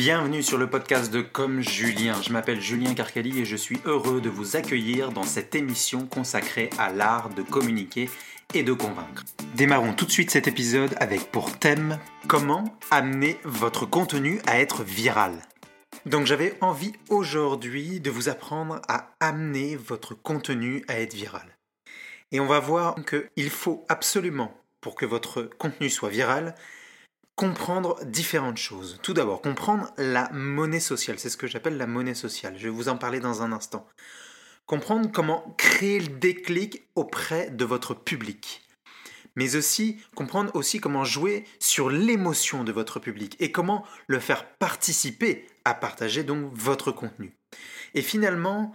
Bienvenue sur le podcast de Comme Julien. Je m'appelle Julien Carcali et je suis heureux de vous accueillir dans cette émission consacrée à l'art de communiquer et de convaincre. Démarrons tout de suite cet épisode avec pour thème comment amener votre contenu à être viral? Donc j'avais envie aujourd'hui de vous apprendre à amener votre contenu à être viral. Et on va voir qu'il faut absolument, pour que votre contenu soit viral, comprendre différentes choses. Tout d'abord, comprendre la monnaie sociale. C'est ce que j'appelle la monnaie sociale. Je vais vous en parler dans un instant. Comprendre comment créer le déclic auprès de votre public. Mais aussi comprendre aussi comment jouer sur l'émotion de votre public et comment le faire participer à partager donc votre contenu. Et finalement,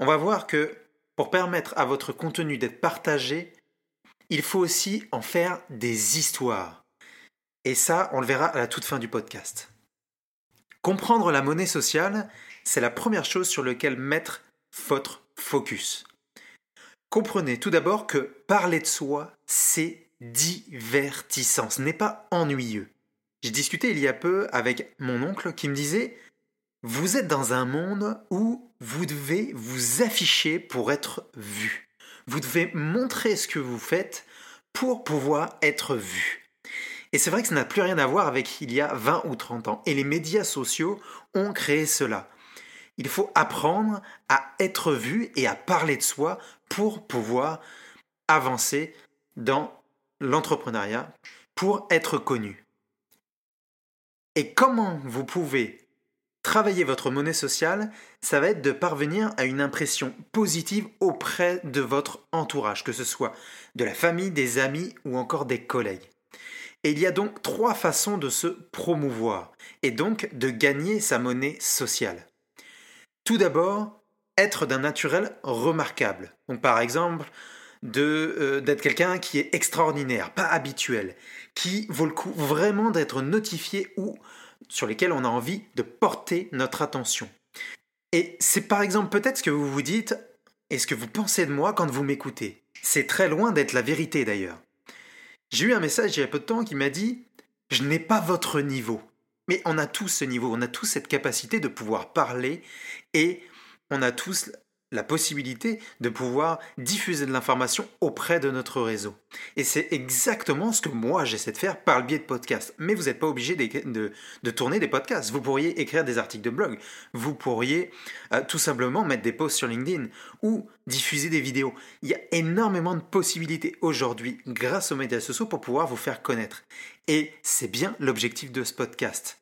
on va voir que pour permettre à votre contenu d'être partagé, il faut aussi en faire des histoires. Et ça, on le verra à la toute fin du podcast. Comprendre la monnaie sociale, c'est la première chose sur laquelle mettre votre focus. Comprenez tout d'abord que parler de soi, c'est divertissant, ce n'est pas ennuyeux. J'ai discuté il y a peu avec mon oncle qui me disait Vous êtes dans un monde où vous devez vous afficher pour être vu. Vous devez montrer ce que vous faites pour pouvoir être vu. Et c'est vrai que ça n'a plus rien à voir avec il y a 20 ou 30 ans. Et les médias sociaux ont créé cela. Il faut apprendre à être vu et à parler de soi pour pouvoir avancer dans l'entrepreneuriat, pour être connu. Et comment vous pouvez travailler votre monnaie sociale Ça va être de parvenir à une impression positive auprès de votre entourage, que ce soit de la famille, des amis ou encore des collègues. Et il y a donc trois façons de se promouvoir et donc de gagner sa monnaie sociale. Tout d'abord, être d'un naturel remarquable. Donc par exemple, euh, d'être quelqu'un qui est extraordinaire, pas habituel, qui vaut le coup vraiment d'être notifié ou sur lesquels on a envie de porter notre attention. Et c'est par exemple peut-être ce que vous vous dites et ce que vous pensez de moi quand vous m'écoutez? C'est très loin d'être la vérité d'ailleurs. J'ai eu un message il y a peu de temps qui m'a dit Je n'ai pas votre niveau. Mais on a tous ce niveau, on a tous cette capacité de pouvoir parler et on a tous la possibilité de pouvoir diffuser de l'information auprès de notre réseau. Et c'est exactement ce que moi j'essaie de faire par le biais de podcasts. Mais vous n'êtes pas obligé de, tourner des podcasts. Vous pourriez écrire des articles de blog. Vous pourriez euh, tout simplement mettre des posts sur LinkedIn ou diffuser des vidéos. Il y a énormément de possibilités aujourd'hui grâce aux médias sociaux pour pouvoir vous faire connaître. Et c'est bien l'objectif de ce podcast.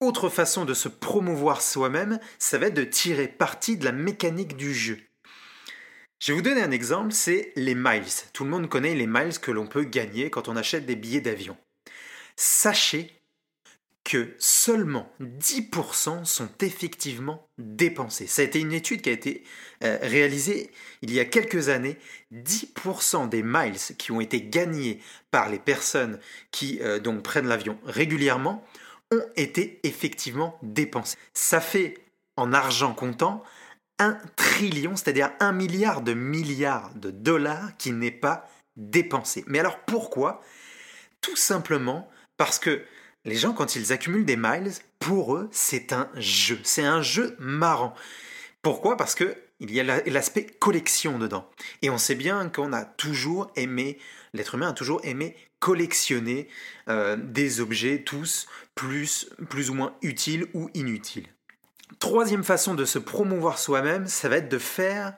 Autre façon de se promouvoir soi-même, ça va être de tirer parti de la mécanique du jeu. Je vais vous donner un exemple, c'est les miles. Tout le monde connaît les miles que l'on peut gagner quand on achète des billets d'avion. Sachez que seulement 10% sont effectivement dépensés. Ça a été une étude qui a été euh, réalisée il y a quelques années. 10% des miles qui ont été gagnés par les personnes qui euh, donc prennent l'avion régulièrement ont été effectivement dépensés. Ça fait en argent comptant un trillion, c'est-à-dire un milliard de milliards de dollars qui n'est pas dépensé. Mais alors pourquoi? Tout simplement parce que les gens, quand ils accumulent des miles, pour eux, c'est un jeu. C'est un jeu marrant. Pourquoi? Parce que il y a l'aspect collection dedans. Et on sait bien qu'on a toujours aimé, l'être humain a toujours aimé collectionner euh, des objets, tous plus, plus ou moins utiles ou inutiles. Troisième façon de se promouvoir soi-même, ça va être de faire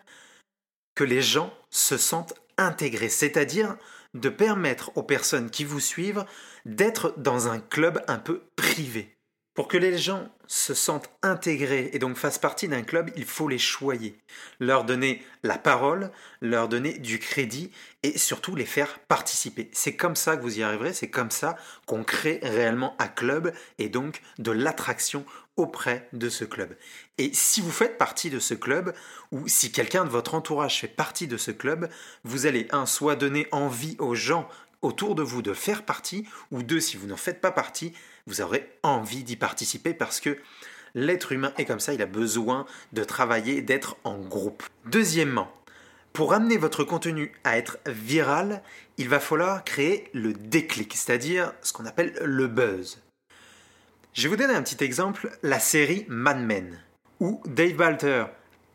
que les gens se sentent intégrés, c'est-à-dire de permettre aux personnes qui vous suivent d'être dans un club un peu privé. Pour que les gens se sentent intégrés et donc fassent partie d'un club, il faut les choyer, leur donner la parole, leur donner du crédit et surtout les faire participer. C'est comme ça que vous y arriverez, c'est comme ça qu'on crée réellement un club et donc de l'attraction auprès de ce club. Et si vous faites partie de ce club, ou si quelqu'un de votre entourage fait partie de ce club, vous allez, un, soit donner envie aux gens autour de vous de faire partie, ou deux, si vous n'en faites pas partie, vous aurez envie d'y participer parce que l'être humain est comme ça, il a besoin de travailler, d'être en groupe. Deuxièmement, pour amener votre contenu à être viral, il va falloir créer le déclic, c'est-à-dire ce qu'on appelle le buzz. Je vais vous donner un petit exemple, la série Mad Men, où Dave Balter,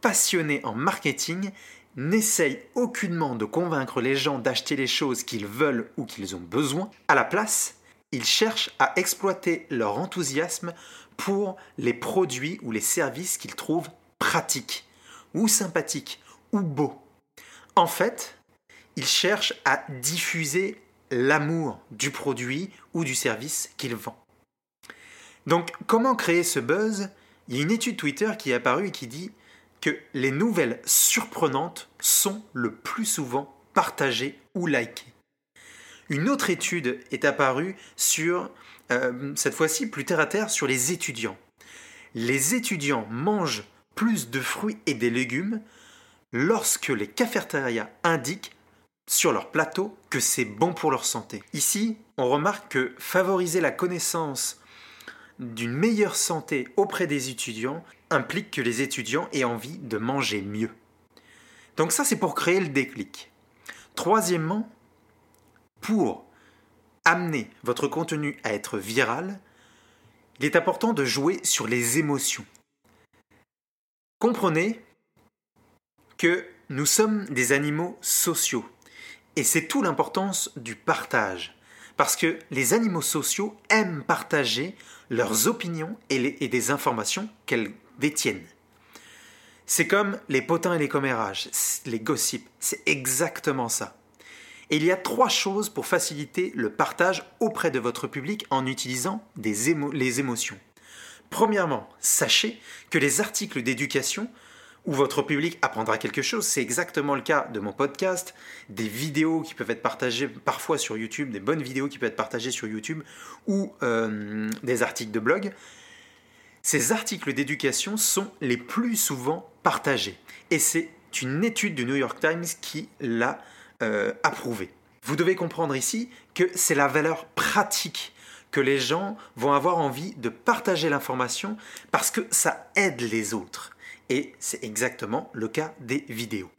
passionné en marketing, n'essaye aucunement de convaincre les gens d'acheter les choses qu'ils veulent ou qu'ils ont besoin. À la place, il cherche à exploiter leur enthousiasme pour les produits ou les services qu'ils trouvent pratiques, ou sympathiques, ou beaux. En fait, il cherche à diffuser l'amour du produit ou du service qu'il vend. Donc, comment créer ce buzz? Il y a une étude Twitter qui est apparue et qui dit que les nouvelles surprenantes sont le plus souvent partagées ou likées. Une autre étude est apparue sur, euh, cette fois-ci plus terre à terre, sur les étudiants. Les étudiants mangent plus de fruits et des légumes lorsque les cafétérias indiquent sur leur plateau que c'est bon pour leur santé. Ici, on remarque que favoriser la connaissance d'une meilleure santé auprès des étudiants implique que les étudiants aient envie de manger mieux. Donc ça, c'est pour créer le déclic. Troisièmement, pour amener votre contenu à être viral, il est important de jouer sur les émotions. Comprenez que nous sommes des animaux sociaux. Et c'est tout l'importance du partage. Parce que les animaux sociaux aiment partager leurs opinions et, des informations qu'elles détiennent. C'est comme les potins et les commérages, les gossips, c'est exactement ça. Et il y a trois choses pour faciliter le partage auprès de votre public en utilisant les émotions. Premièrement, sachez que les articles d'éducation où votre public apprendra quelque chose. C'est exactement le cas de mon podcast, des vidéos qui peuvent être partagées parfois sur YouTube, des bonnes vidéos qui peuvent être partagées sur YouTube, ou euh, des articles de blog. Ces articles d'éducation sont les plus souvent partagés. Et c'est une étude du New York Times qui l'a euh, approuvé. Vous devez comprendre ici que c'est la valeur pratique que les gens vont avoir envie de partager l'information parce que ça aide les autres. Et c'est exactement le cas des vidéos.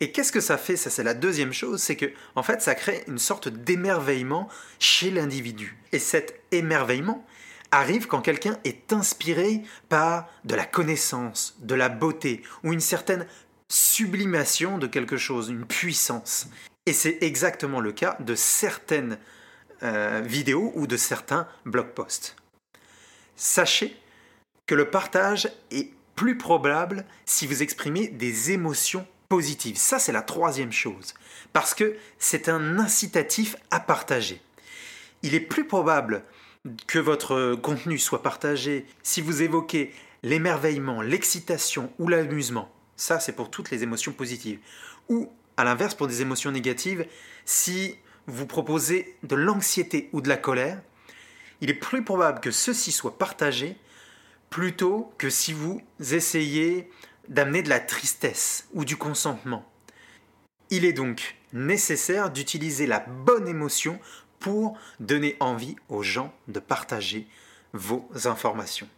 Et qu'est-ce que ça fait? Ça, c'est la deuxième chose, c'est que, en fait, ça crée une sorte d'émerveillement chez l'individu. Et cet émerveillement arrive quand quelqu'un est inspiré par de la connaissance, de la beauté, ou une certaine sublimation de quelque chose, une puissance. Et c'est exactement le cas de certaines euh, vidéos ou de certains blog posts. Sachez que le partage est plus probable si vous exprimez des émotions positives. Ça, c'est la troisième chose. Parce que c'est un incitatif à partager. Il est plus probable que votre contenu soit partagé si vous évoquez l'émerveillement, l'excitation ou l'amusement. Ça, c'est pour toutes les émotions positives. Ou, à l'inverse, pour des émotions négatives, si vous proposez de l'anxiété ou de la colère, il est plus probable que ceci soit partagé plutôt que si vous essayez d'amener de la tristesse ou du consentement. Il est donc nécessaire d'utiliser la bonne émotion pour donner envie aux gens de partager vos informations.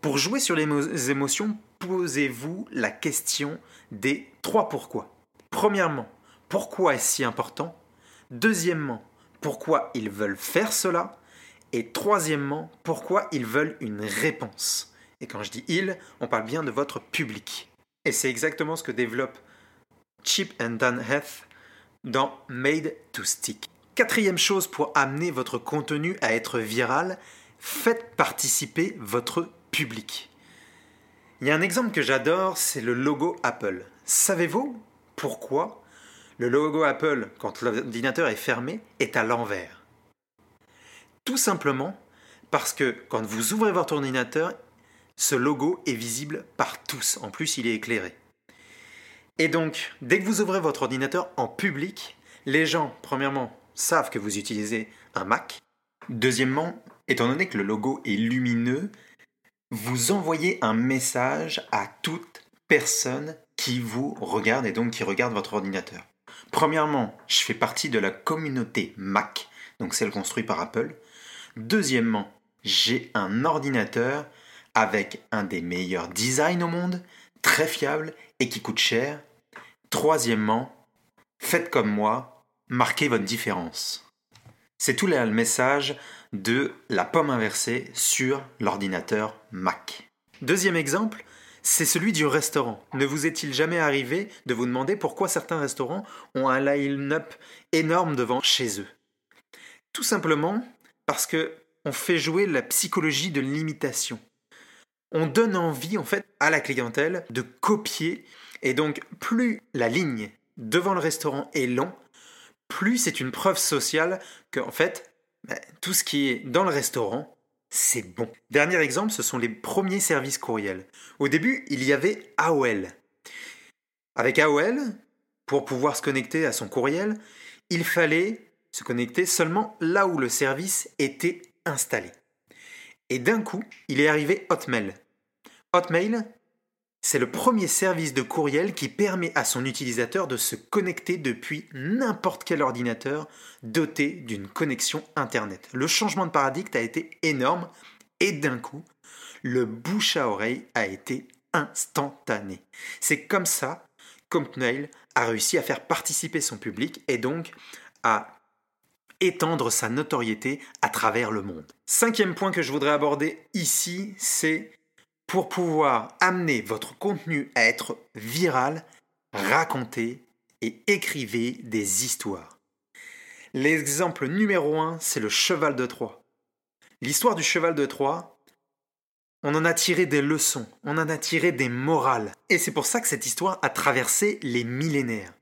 Pour jouer sur les émotions, posez-vous la question des trois pourquoi. Premièrement, pourquoi est-ce si important? Deuxièmement, pourquoi ils veulent faire cela? Et troisièmement, pourquoi ils veulent une réponse. Et quand je dis ils, on parle bien de votre public. Et c'est exactement ce que développe Chip and Dan Heath dans Made to Stick. Quatrième chose pour amener votre contenu à être viral, faites participer votre public. Il y a un exemple que j'adore, c'est le logo Apple. Savez-vous pourquoi le logo Apple, quand l'ordinateur est fermé, est à l'envers? Tout simplement parce que quand vous ouvrez votre ordinateur, ce logo est visible par tous. En plus, il est éclairé. Et donc, dès que vous ouvrez votre ordinateur en public, les gens, premièrement, savent que vous utilisez un Mac. Deuxièmement, étant donné que le logo est lumineux, vous envoyez un message à toute personne qui vous regarde et donc qui regarde votre ordinateur. Premièrement, je fais partie de la communauté Mac, donc celle construite par Apple. Deuxièmement, j'ai un ordinateur avec un des meilleurs designs au monde, très fiable et qui coûte cher. Troisièmement, faites comme moi, marquez votre différence. C'est tout le message de la pomme inversée sur l'ordinateur Mac. Deuxième exemple, c'est celui du restaurant. Ne vous est-il jamais arrivé de vous demander pourquoi certains restaurants ont un line-up énorme devant chez eux? Tout simplement parce que on fait jouer la psychologie de l'imitation. On donne envie en fait à la clientèle de copier et donc plus la ligne devant le restaurant est long, plus c'est une preuve sociale que en fait ben, tout ce qui est dans le restaurant c'est bon. Dernier exemple, ce sont les premiers services courriels. Au début, il y avait AOL. Avec AOL, pour pouvoir se connecter à son courriel, il fallait se connecter seulement là où le service était installé. Et d'un coup, il est arrivé Hotmail. Hotmail, c'est le premier service de courriel qui permet à son utilisateur de se connecter depuis n'importe quel ordinateur doté d'une connexion Internet. Le changement de paradigme a été énorme et d'un coup, le bouche à oreille a été instantané. C'est comme ça qu'Hotmail a réussi à faire participer son public et donc à étendre sa notoriété à travers le monde. Cinquième point que je voudrais aborder ici, c'est pour pouvoir amener votre contenu à être viral, racontez et écrivez des histoires. L'exemple numéro un, c'est le cheval de Troie. L'histoire du cheval de Troie, on en a tiré des leçons, on en a tiré des morales. Et c'est pour ça que cette histoire a traversé les millénaires.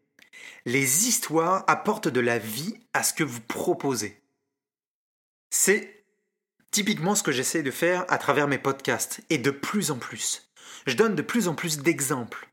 Les histoires apportent de la vie à ce que vous proposez. C'est typiquement ce que j'essaie de faire à travers mes podcasts, et de plus en plus. Je donne de plus en plus d'exemples.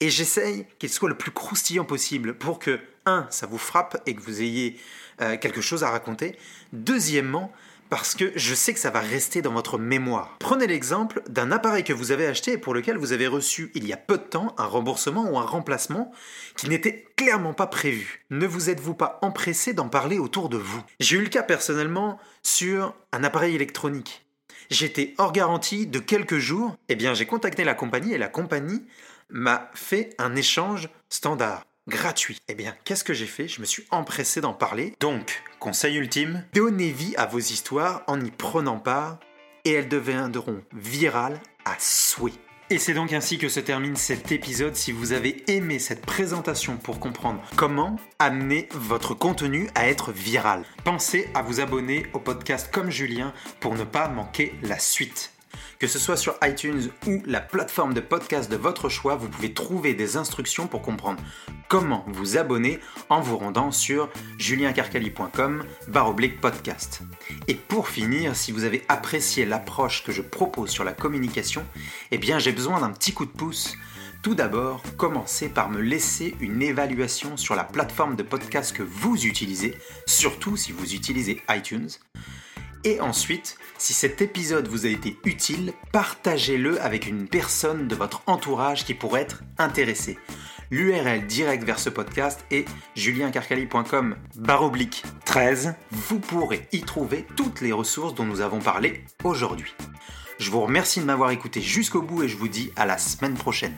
Et j'essaye qu'ils soient le plus croustillant possible pour que, un, ça vous frappe et que vous ayez euh, quelque chose à raconter. Deuxièmement, parce que je sais que ça va rester dans votre mémoire. Prenez l'exemple d'un appareil que vous avez acheté et pour lequel vous avez reçu il y a peu de temps un remboursement ou un remplacement qui n'était clairement pas prévu. Ne vous êtes-vous pas empressé d'en parler autour de vous? J'ai eu le cas personnellement sur un appareil électronique. J'étais hors garantie de quelques jours, eh bien j'ai contacté la compagnie et la compagnie m'a fait un échange standard gratuit. Eh bien, qu'est-ce que j'ai fait? Je me suis empressé d'en parler. Donc, conseil ultime, donnez vie à vos histoires en y prenant part et elles deviendront virales à souhait. Et c'est donc ainsi que se termine cet épisode. Si vous avez aimé cette présentation pour comprendre comment amener votre contenu à être viral, pensez à vous abonner au podcast comme Julien pour ne pas manquer la suite. Que ce soit sur iTunes ou la plateforme de podcast de votre choix, vous pouvez trouver des instructions pour comprendre comment vous abonner en vous rendant sur juliencarcali.com podcast. Et pour finir, si vous avez apprécié l'approche que je propose sur la communication, eh bien j'ai besoin d'un petit coup de pouce. Tout d'abord, commencez par me laisser une évaluation sur la plateforme de podcast que vous utilisez, surtout si vous utilisez iTunes. Et ensuite, si cet épisode vous a été utile, partagez-le avec une personne de votre entourage qui pourrait être intéressée. L'URL direct vers ce podcast est juliencarcali.com baroblique 13. Vous pourrez y trouver toutes les ressources dont nous avons parlé aujourd'hui. Je vous remercie de m'avoir écouté jusqu'au bout et je vous dis à la semaine prochaine.